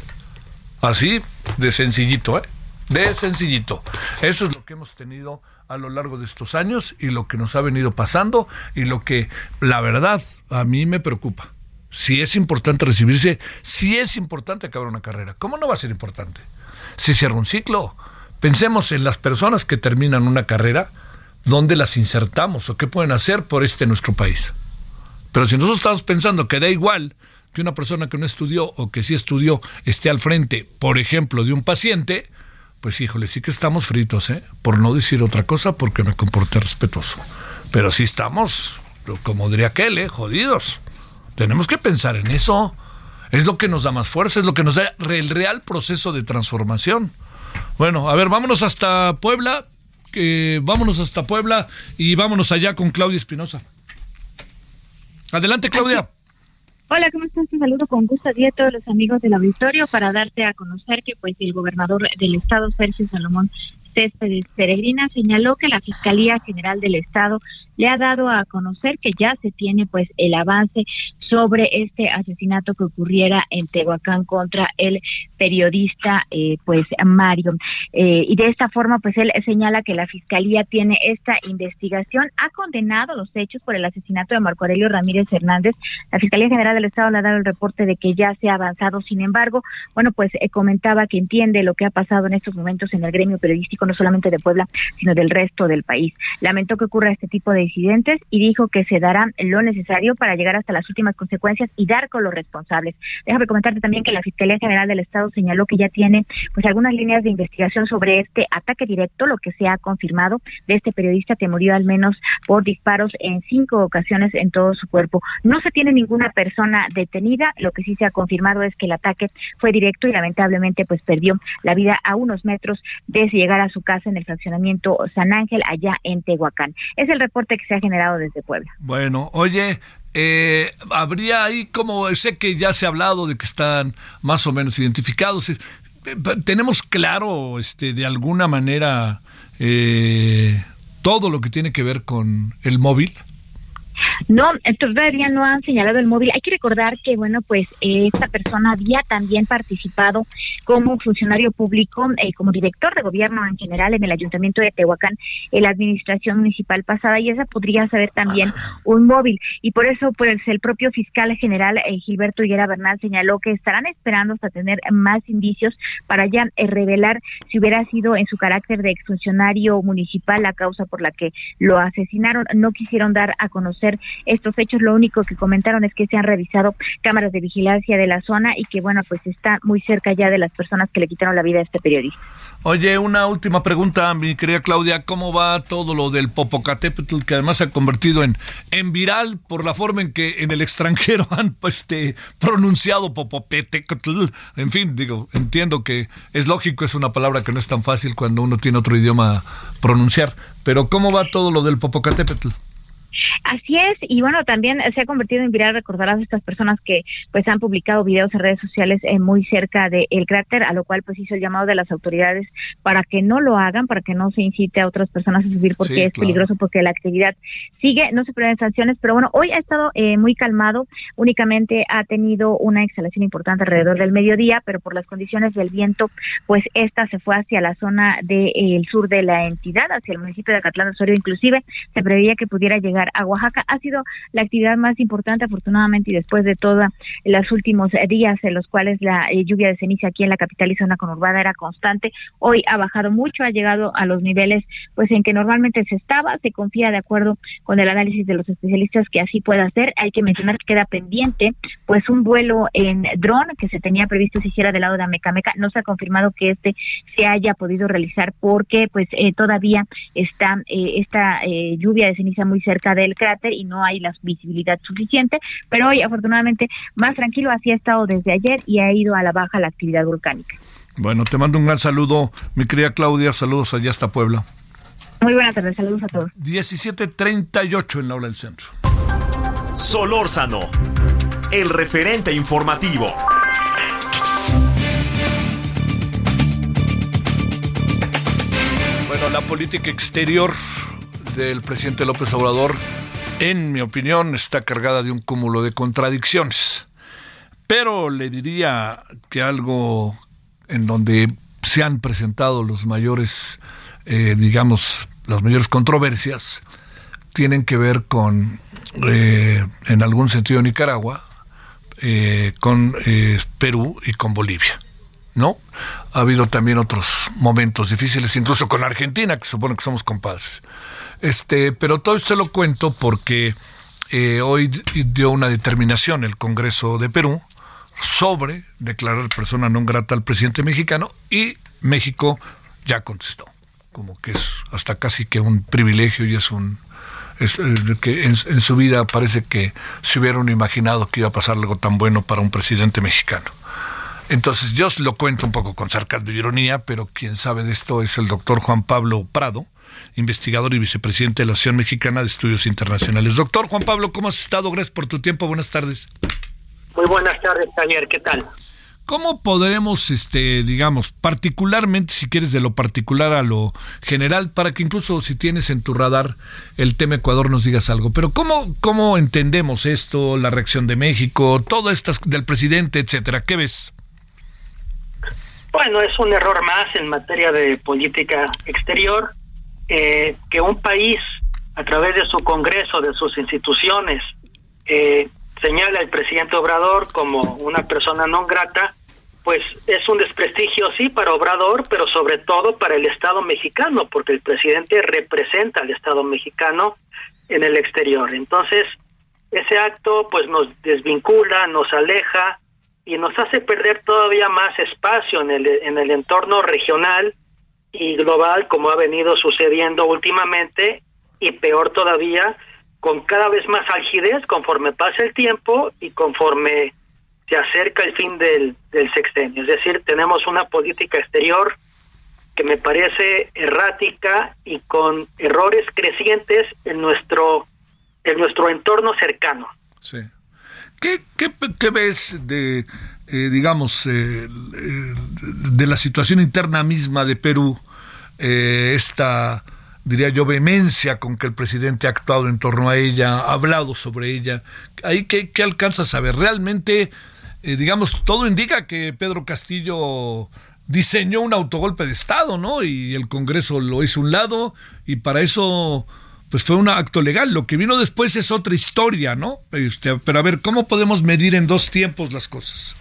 Así de sencillito, ¿eh? De sencillito. Eso es lo que hemos tenido a lo largo de estos años y lo que nos ha venido pasando y lo que, la verdad, a mí me preocupa. Si es importante recibirse, si es importante acabar una carrera. ¿Cómo no va a ser importante? Si cierra un ciclo. Pensemos en las personas que terminan una carrera, ¿dónde las insertamos o qué pueden hacer por este nuestro país? Pero si nosotros estamos pensando que da igual que una persona que no estudió o que sí estudió esté al frente, por ejemplo, de un paciente, pues híjole, sí que estamos fritos, ¿eh? Por no decir otra cosa, porque me comporté respetuoso. Pero sí estamos, como diría aquel, ¿eh? Jodidos. Tenemos que pensar en eso. Es lo que nos da más fuerza, es lo que nos da el real proceso de transformación. Bueno, a ver, vámonos hasta Puebla. que vámonos hasta Puebla y vámonos allá con Claudia Espinosa. Adelante, Claudia. Hola, ¿cómo estás? Te saludo con gusto a ti a todos los amigos del auditorio para darte a conocer que pues el gobernador del estado, Sergio Salomón Céspedes Peregrina, señaló que la Fiscalía General del Estado le ha dado a conocer que ya se tiene pues el avance sobre este asesinato que ocurriera en Tehuacán contra el periodista eh, pues Mario. Eh, y de esta forma pues él señala que la fiscalía tiene esta investigación ha condenado los hechos por el asesinato de Marco Aurelio Ramírez Hernández. La fiscalía general del estado le ha dado el reporte de que ya se ha avanzado. Sin embargo bueno pues eh, comentaba que entiende lo que ha pasado en estos momentos en el gremio periodístico no solamente de Puebla sino del resto del país lamentó que ocurra este tipo de incidentes y dijo que se dará lo necesario para llegar hasta las últimas consecuencias y dar con los responsables. Déjame comentarte también que la Fiscalía General del Estado señaló que ya tiene pues algunas líneas de investigación sobre este ataque directo, lo que se ha confirmado de este periodista que murió al menos por disparos en cinco ocasiones en todo su cuerpo. No se tiene ninguna persona detenida, lo que sí se ha confirmado es que el ataque fue directo y lamentablemente pues perdió la vida a unos metros de llegar a su casa en el fraccionamiento San Ángel allá en Tehuacán. Es el reporte que se ha generado desde Puebla. Bueno, oye, eh, habría ahí como sé que ya se ha hablado de que están más o menos identificados. Eh, tenemos claro, este, de alguna manera, eh, todo lo que tiene que ver con el móvil. No, todavía no han señalado el móvil. Hay que recordar que, bueno, pues esta persona había también participado como funcionario público, eh, como director de gobierno en general en el ayuntamiento de Tehuacán, en la administración municipal pasada, y esa podría ser también un móvil. Y por eso, pues el propio fiscal general eh, Gilberto Higuera Bernal señaló que estarán esperando hasta tener más indicios para ya eh, revelar si hubiera sido en su carácter de exfuncionario municipal la causa por la que lo asesinaron. No quisieron dar a conocer estos hechos, lo único que comentaron es que se han revisado cámaras de vigilancia de la zona y que, bueno, pues está muy cerca ya de las personas que le quitaron la vida a este periodista. Oye, una última pregunta, mi querida Claudia, ¿cómo va todo lo del Popocatépetl que además se ha convertido en, en viral por la forma en que en el extranjero han pues, este, pronunciado Popocatépetl? En fin, digo, entiendo que es lógico, es una palabra que no es tan fácil cuando uno tiene otro idioma pronunciar, pero ¿cómo va todo lo del Popocatépetl? Así es, y bueno, también se ha convertido en viral recordar a estas personas que pues han publicado videos en redes sociales eh, muy cerca del cráter, a lo cual pues hizo el llamado de las autoridades para que no lo hagan, para que no se incite a otras personas a subir porque es peligroso, porque la actividad sigue, no se prevén sanciones, pero bueno, hoy ha estado eh, muy calmado, únicamente ha tenido una exhalación importante alrededor del mediodía, pero por las condiciones del viento, pues esta se fue hacia la zona del sur de la entidad, hacia el municipio de Catlán de Osorio, inclusive se preveía que pudiera llegar a Oaxaca. Ha sido la actividad más importante, afortunadamente, y después de todos los últimos días en los cuales la eh, lluvia de ceniza aquí en la capital y zona conurbada era constante, hoy ha bajado mucho, ha llegado a los niveles pues en que normalmente se estaba, se confía de acuerdo con el análisis de los especialistas que así pueda ser. Hay que mencionar que queda pendiente pues un vuelo en dron que se tenía previsto se hiciera del lado de Amecameca, no se ha confirmado que este se haya podido realizar porque pues eh, todavía está eh, esta lluvia de ceniza muy cerca vista del cráter y no hay la visibilidad suficiente, pero hoy afortunadamente más tranquilo, así ha estado desde ayer y ha ido a la baja la actividad volcánica. Bueno, te mando un gran saludo, mi querida Claudia, saludos allá hasta Puebla. Muy buenas tardes, saludos a todos. 17:38 en la hora del centro. Solórzano, el referente informativo. Bueno, la política exterior del presidente López Obrador, en mi opinión, está cargada de un cúmulo de contradicciones. Pero le diría que algo en donde se han presentado los mayores, eh, digamos, las mayores controversias, tienen que ver con, eh, en algún sentido, Nicaragua, eh, con Perú y con Bolivia. ¿No? Ha habido también otros momentos difíciles, incluso con Argentina, que supone que somos compadres. Este, pero todo esto lo cuento porque hoy dio una determinación el Congreso de Perú sobre declarar persona no grata al presidente mexicano y México ya contestó, como que es hasta casi que un privilegio y es un es, eh, que en, su vida parece que se hubieran imaginado que iba a pasar algo tan bueno para un presidente mexicano. Entonces yo lo cuento un poco con sarcasmo y ironía, pero quien sabe de esto es el doctor Juan Pablo Prado, investigador y vicepresidente de la Asociación Mexicana de Estudios Internacionales. Doctor Juan Pablo, ¿cómo has estado? Gracias por tu tiempo. Buenas tardes. Muy buenas tardes, Javier. ¿Qué tal? ¿Cómo podremos, este, digamos, particularmente, si quieres, de lo particular a lo general, para que incluso si tienes en tu radar el tema Ecuador nos digas algo? Pero ¿cómo, cómo entendemos esto, la reacción de México, todo esto del presidente, etcétera? ¿Qué ves? Bueno, es un error más en materia de política exterior eh, que un país, a través de su Congreso, de sus instituciones, eh, señala el presidente Obrador como una persona no grata, pues es un desprestigio, sí, para Obrador, pero sobre todo para el Estado mexicano, porque el presidente representa al Estado mexicano en el exterior. Entonces, ese acto pues nos desvincula, nos aleja y nos hace perder todavía más espacio en el, en el entorno regional y global como ha venido sucediendo últimamente y peor todavía con cada vez más algidez conforme pasa el tiempo y conforme se acerca el fin del, del sexenio. Es decir, tenemos una política exterior que me parece errática y con errores crecientes en nuestro en nuestro entorno cercano. Sí. ¿Qué, qué, ves de, eh, digamos, eh, de la situación interna misma de Perú, eh, esta diría yo, vehemencia con que el presidente ha actuado en torno a ella, ha hablado sobre ella. ¿Ahí qué, qué alcanza a saber? Realmente, eh, digamos, todo indica que Pedro Castillo diseñó un autogolpe de Estado, ¿no? Y el Congreso lo hizo un lado y para eso pues fue un acto legal. Lo que vino después es otra historia, ¿no? Este, pero a ver, ¿cómo podemos medir en dos tiempos las cosas?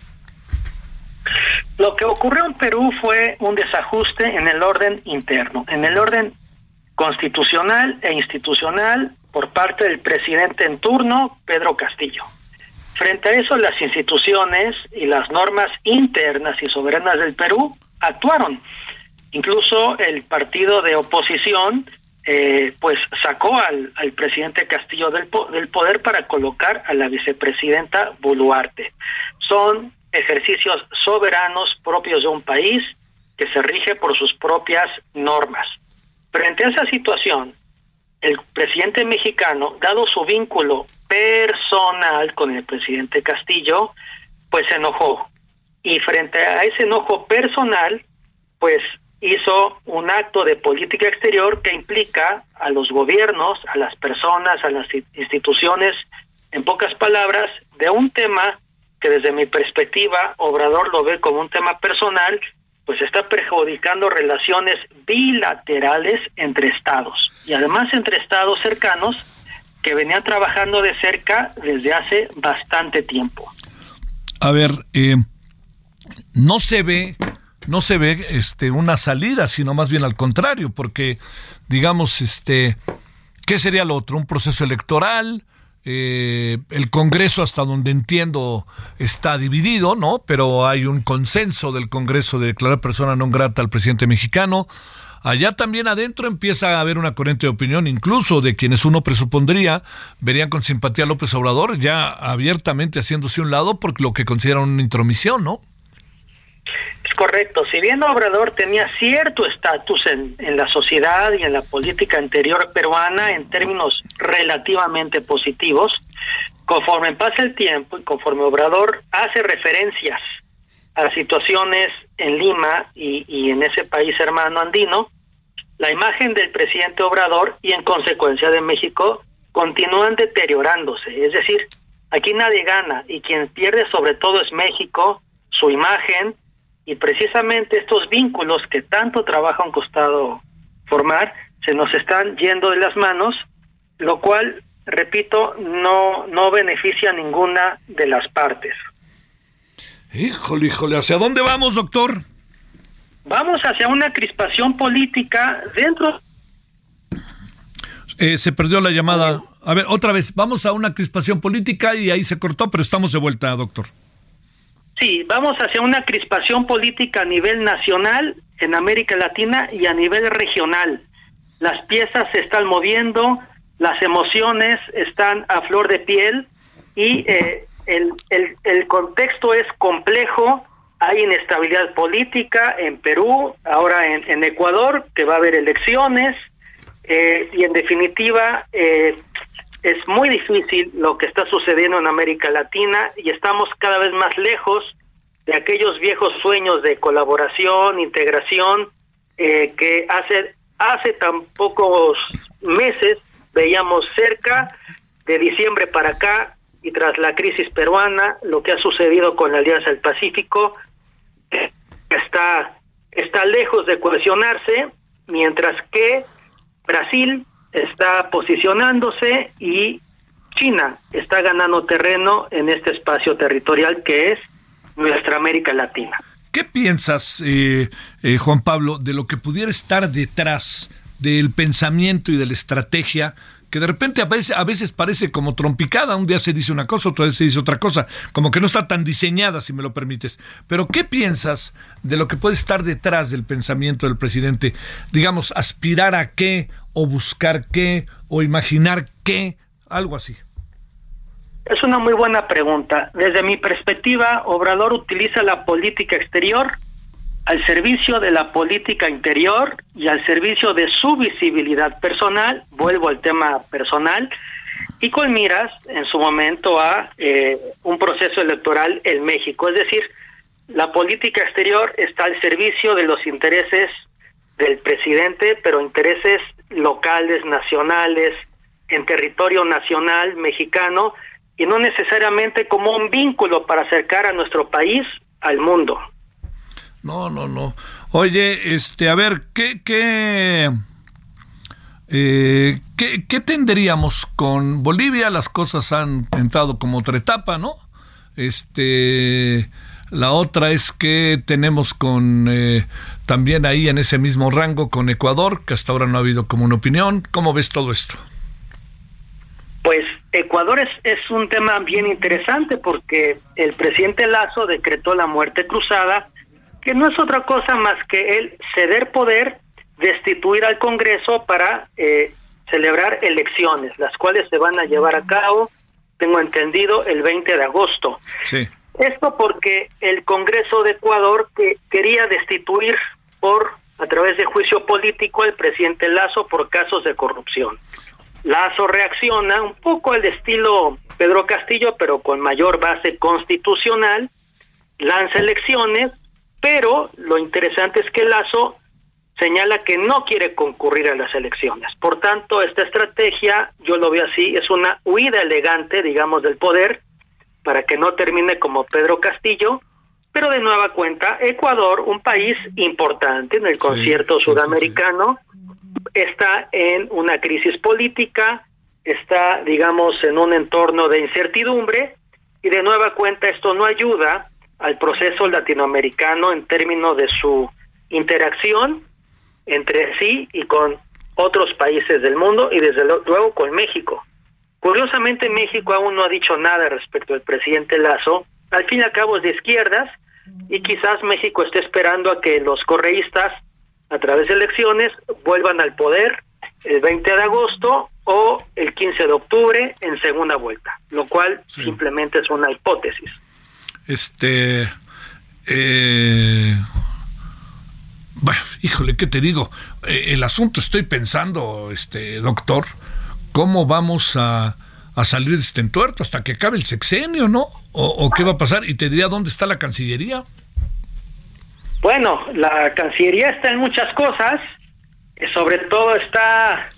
Lo que ocurrió en Perú fue un desajuste en el orden interno, en el orden constitucional e institucional por parte del presidente en turno, Pedro Castillo. Frente a eso, las instituciones y las normas internas y soberanas del Perú actuaron. Incluso el partido de oposición eh, pues sacó al, presidente Castillo del, del poder para colocar a la vicepresidenta Boluarte. Son ejercicios soberanos propios de un país que se rige por sus propias normas. Frente a esa situación, el presidente mexicano, dado su vínculo personal con el presidente Castillo, pues se enojó. Y frente a ese enojo personal, pues hizo un acto de política exterior que implica a los gobiernos, a las personas, a las instituciones, en pocas palabras, de un tema que desde mi perspectiva Obrador lo ve como un tema personal pues está perjudicando relaciones bilaterales entre estados y además entre estados cercanos que venían trabajando de cerca desde hace bastante tiempo. A ver, eh, no se ve, no se ve, este, una salida, sino más bien al contrario, porque, digamos, este, ¿qué sería lo otro? Un proceso electoral, eh, el Congreso, hasta donde entiendo, está dividido, ¿no? Pero hay un consenso del Congreso de declarar persona no grata al presidente mexicano. allá también adentro empieza a haber una corriente de opinión, incluso de quienes uno presupondría verían con simpatía a López Obrador, ya abiertamente haciéndose un lado por lo que consideran una intromisión, ¿no? Es correcto. Si bien Obrador tenía cierto estatus en, la sociedad y en la política anterior peruana en términos relativamente positivos, conforme pasa el tiempo y conforme Obrador hace referencias a situaciones en Lima y, y en ese país hermano andino, la imagen del presidente Obrador y en consecuencia de México continúan deteriorándose. Es decir, aquí nadie gana y quien pierde sobre todo es México, su imagen y precisamente estos vínculos que tanto trabajo han costado formar se nos están yendo de las manos, lo cual, repito, no, no beneficia a ninguna de las partes. Híjole, híjole, ¿hacia dónde vamos, doctor? Vamos hacia una crispación política dentro. Eh, se perdió la llamada. A ver, otra vez, vamos a una crispación política y ahí se cortó, pero estamos de vuelta, doctor. Sí, vamos hacia una crispación política a nivel nacional, en América Latina y a nivel regional. Las piezas se están moviendo, las emociones están a flor de piel y eh, el, el, el contexto es complejo. Hay inestabilidad política en Perú, ahora en, en Ecuador, que va a haber elecciones, eh, y en definitiva eh, es muy difícil lo que está sucediendo en América Latina y estamos cada vez más lejos de aquellos viejos sueños de colaboración, integración, eh, que hace, hace tan pocos meses veíamos cerca, de diciembre para acá, y tras la crisis peruana, lo que ha sucedido con la Alianza del Pacífico está, está lejos de cohesionarse, mientras que Brasil está posicionándose y China está ganando terreno en este espacio territorial que es nuestra América Latina. ¿Qué piensas, eh, eh, Juan Pablo, de lo que pudiera estar detrás del pensamiento y de la estrategia que de repente a veces, a veces parece como trompicada, un día se dice una cosa, otra vez se dice otra cosa, como que no está tan diseñada, si me lo permites. Pero ¿qué piensas de lo que puede estar detrás del pensamiento del presidente? Digamos, aspirar a qué, o buscar qué, o imaginar qué, algo así. Es una muy buena pregunta. Desde mi perspectiva, Obrador utiliza la política exterior al servicio de la política interior y al servicio de su visibilidad personal, vuelvo al tema personal, y con miras en su momento a eh, un proceso electoral en México. Es decir, la política exterior está al servicio de los intereses del presidente, pero intereses locales, nacionales, en territorio nacional mexicano, y no necesariamente como un vínculo para acercar a nuestro país al mundo. No, no, no. Oye, este, a ver, ¿qué, eh, ¿qué, qué tendríamos con Bolivia? Las cosas han entrado como otra etapa, ¿no? Este, la otra es que tenemos con eh, también ahí en ese mismo rango con Ecuador, que hasta ahora no ha habido como una opinión. ¿Cómo ves todo esto? Pues Ecuador es, es un tema bien interesante porque el presidente Lazo decretó la muerte cruzada que no es otra cosa más que el ceder poder, destituir al Congreso para eh, celebrar elecciones, las cuales se van a llevar a cabo, tengo entendido, el 20 de agosto. Sí. Esto porque el Congreso de Ecuador que quería destituir por a través de juicio político al presidente Lazo por casos de corrupción. Lazo reacciona un poco al estilo Pedro Castillo, pero con mayor base constitucional, lanza elecciones, pero lo interesante es que Lazo señala que no quiere concurrir a las elecciones. Por tanto, esta estrategia, yo lo veo así, es una huida elegante, digamos, del poder, para que no termine como Pedro Castillo, pero de nueva cuenta, Ecuador, un país importante en el concierto sí, sí, sudamericano, está en una crisis política, está, digamos, en un entorno de incertidumbre, y de nueva cuenta esto no ayuda al proceso latinoamericano en términos de su interacción entre sí y con otros países del mundo y desde luego con México. Curiosamente México aún no ha dicho nada respecto al presidente Lazo, al fin y al cabo es de izquierdas y quizás México esté esperando a que los correístas a través de elecciones, vuelvan al poder el 20 de agosto o el 15 de octubre en segunda vuelta, lo cual simplemente es una hipótesis. Este, eh, bueno, híjole, ¿qué te digo? Eh, el asunto estoy pensando, este doctor, cómo vamos a, a salir de este entuerto hasta que acabe el sexenio, ¿no? O, qué va a pasar? Y te diría dónde está la Cancillería. Bueno, la Cancillería está en muchas cosas, sobre todo está,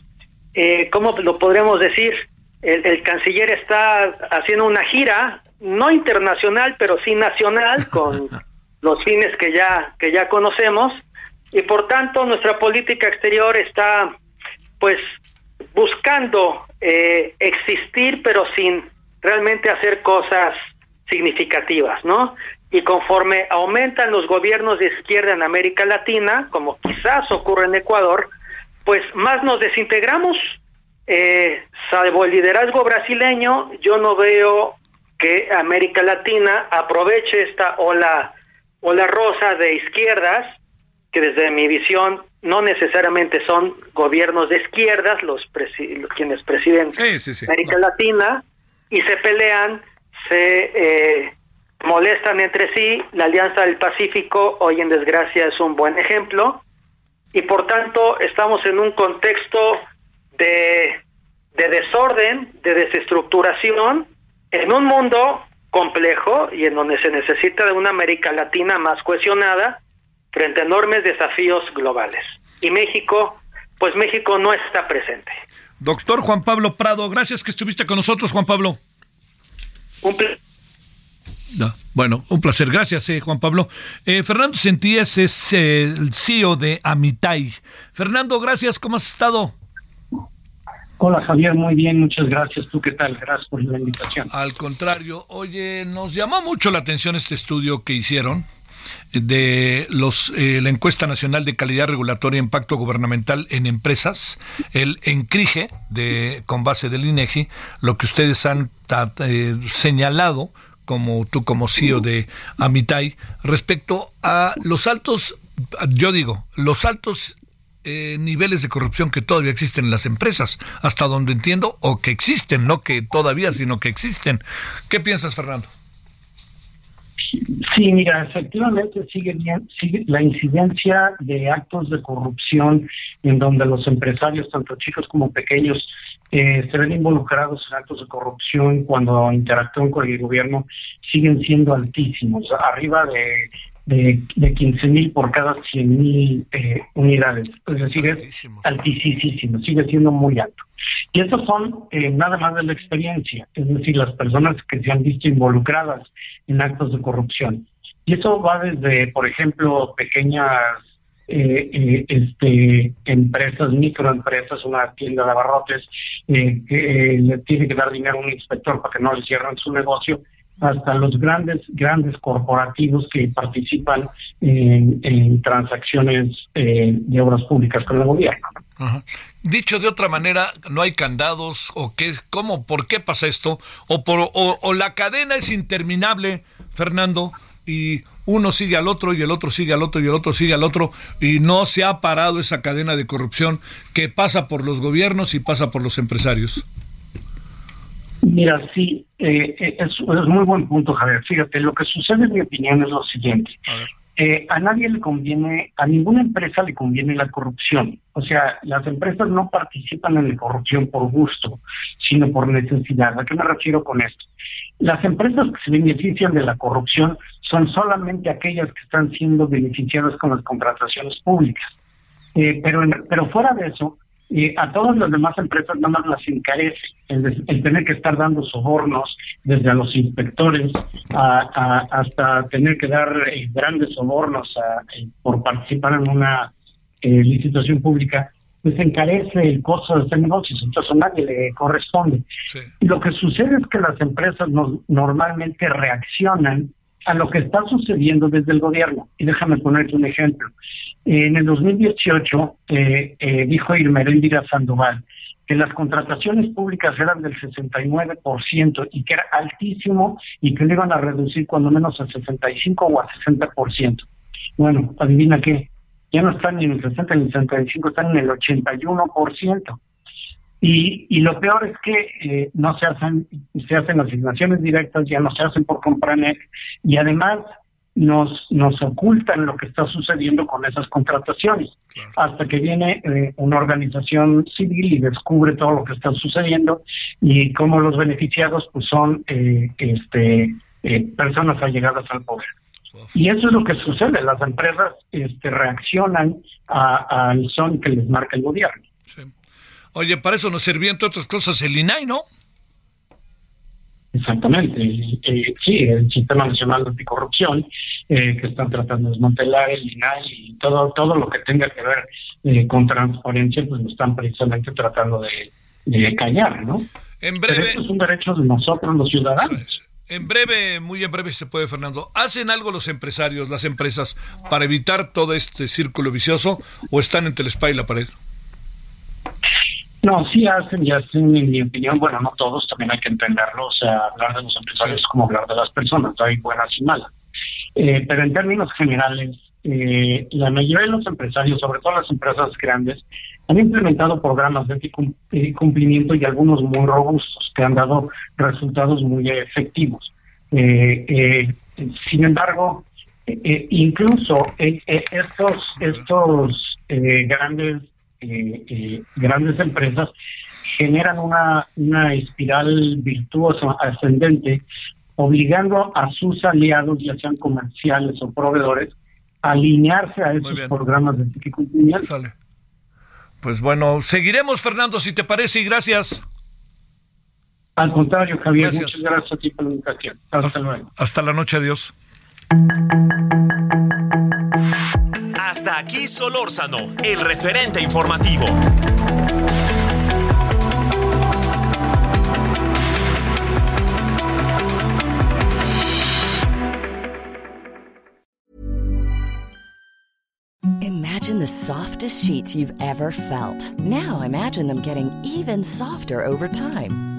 eh, ¿cómo lo podremos decir? El, canciller está haciendo una gira, no internacional, pero sí nacional, con los fines que ya, que ya conocemos, y por tanto nuestra política exterior está, pues, buscando eh, existir, pero sin realmente hacer cosas significativas, ¿no? Y conforme aumentan los gobiernos de izquierda en América Latina, como quizás ocurre en Ecuador, pues más nos desintegramos. Eh, salvo el liderazgo brasileño, yo no veo que América Latina aproveche esta ola, ola rosa de izquierdas, que desde mi visión no necesariamente son gobiernos de izquierdas los, quienes presiden América Latina, y se pelean se eh, molestan entre sí. La Alianza del Pacífico, hoy en desgracia, es un buen ejemplo. Y por tanto, estamos en un contexto de, de desorden, de desestructuración, en un mundo complejo y en donde se necesita de una América Latina más cohesionada frente a enormes desafíos globales. Y México, pues México no está presente. Doctor Juan Pablo Prado, gracias que estuviste con nosotros, Juan Pablo. Un bueno, un placer. Gracias, eh, Juan Pablo. Eh, Fernando Sentíes es eh, el CEO de Amitai. Fernando, gracias. ¿Cómo has estado? Hola, Javier. Muy bien. Muchas gracias. ¿Tú qué tal? Gracias por la invitación. Al contrario. Oye, nos llamó mucho la atención este estudio que hicieron de los la encuesta nacional de calidad regulatoria e impacto gubernamental en empresas el encrige de con base del INEGI lo que ustedes han señalado como tú como CEO de Amitai, respecto a los altos, yo digo, los altos eh, niveles de corrupción que todavía existen en las empresas, hasta donde entiendo, o que existen, no que todavía, sino que existen. ¿Qué piensas, Fernando? Sí, mira, efectivamente sigue, bien, sigue la incidencia de actos de corrupción en donde los empresarios, tanto chicos como pequeños, eh, se ven involucrados en actos de corrupción cuando interactúan con el gobierno siguen siendo altísimos, arriba de, de, de 15 mil por cada 100 mil eh, unidades. Es decir, es altísimo, sigue siendo muy alto. Y estos son eh, nada más de la experiencia, es decir, las personas que se han visto involucradas en actos de corrupción. Y eso va desde, por ejemplo, pequeñas eh, eh, este, empresas, microempresas, una tienda de abarrotes, eh, que le tiene que dar dinero a un inspector para que no le cierren su negocio, hasta los grandes, grandes corporativos que participan en, transacciones de obras públicas con el gobierno. Dicho de otra manera, no hay candados o qué, cómo, por qué pasa esto, o, por, o la cadena es interminable, Fernando, y uno sigue al otro y el otro sigue al otro y el otro sigue al otro y no se ha parado esa cadena de corrupción que pasa por los gobiernos y pasa por los empresarios. Mira, sí, eh, eh, es, es, muy buen punto, Javier. Fíjate, lo que sucede en mi opinión es lo siguiente. A, eh, a nadie le conviene, a ninguna empresa le conviene la corrupción. O sea, las empresas no participan en la corrupción por gusto, sino por necesidad. ¿A qué me refiero con esto? Las empresas que se benefician de la corrupción son solamente aquellas que están siendo beneficiadas con las contrataciones públicas. Eh, pero, pero fuera de eso, eh, a todas las demás empresas nada más las encarece el, tener que estar dando sobornos desde a los inspectores hasta tener que dar eh, grandes sobornos por participar en una licitación pública pues encarece el costo de hacer negocios, entonces a nadie le corresponde. Lo que sucede es que las empresas normalmente reaccionan a lo que está sucediendo desde el gobierno. Y déjame ponerte un ejemplo. En el 2018 eh, eh, dijo Irmeréndira Sandoval que las contrataciones públicas eran del 69% y que era altísimo y que lo iban a reducir cuando menos al 65 o al 60%. Bueno, adivina qué, ya no están ni en el 60 ni en el 65, están en el 81%. Y, y lo peor es que eh, no se hacen, se hacen asignaciones directas, ya no se hacen por Compranet, y además nos, nos ocultan lo que está sucediendo con esas contrataciones, hasta que viene eh, una organización civil y descubre todo lo que está sucediendo y cómo los beneficiados pues son eh, este eh, personas allegadas al poder. Y eso es lo que sucede, las empresas este, reaccionan al son que les marca el gobierno. Oye, para eso nos servía entre otras cosas el INAI, ¿no? Exactamente, eh, sí, el Sistema Nacional de Anticorrupción, eh, que están tratando de desmantelar el INAI y todo, todo lo que tenga que ver eh, con transparencia, pues lo están precisamente tratando de, de callar, ¿no? En breve. Pero es un derecho de nosotros, los ciudadanos. En breve, muy en breve se puede, Fernando. ¿Hacen algo los empresarios, las empresas, para evitar todo este círculo vicioso o están entre la espalda y la pared? No, sí hacen, y hacen, en mi opinión, bueno, no todos, también hay que entenderlo, o sea, hablar de los empresarios es como hablar de las personas, hay buenas y malas. Eh, pero en términos generales, eh, la mayoría de los empresarios, sobre todo las empresas grandes, han implementado programas de cumplimiento y algunos muy robustos que han dado resultados muy efectivos. Eh, sin embargo, incluso estos estos grandes eh, eh, grandes empresas generan una, una espiral virtuosa ascendente, obligando a sus aliados, ya sean comerciales o proveedores, a alinearse a esos programas de cumplimiento. Sale. Pues bueno, seguiremos, Fernando, si te parece, y gracias. Al contrario, Javier, muchas gracias a ti por la invitación. Hasta, hasta luego. Hasta la noche, adiós. Hasta aquí Solórzano, el referente informativo. Imagine the softest sheets you've ever felt. Now imagine them getting even softer over time.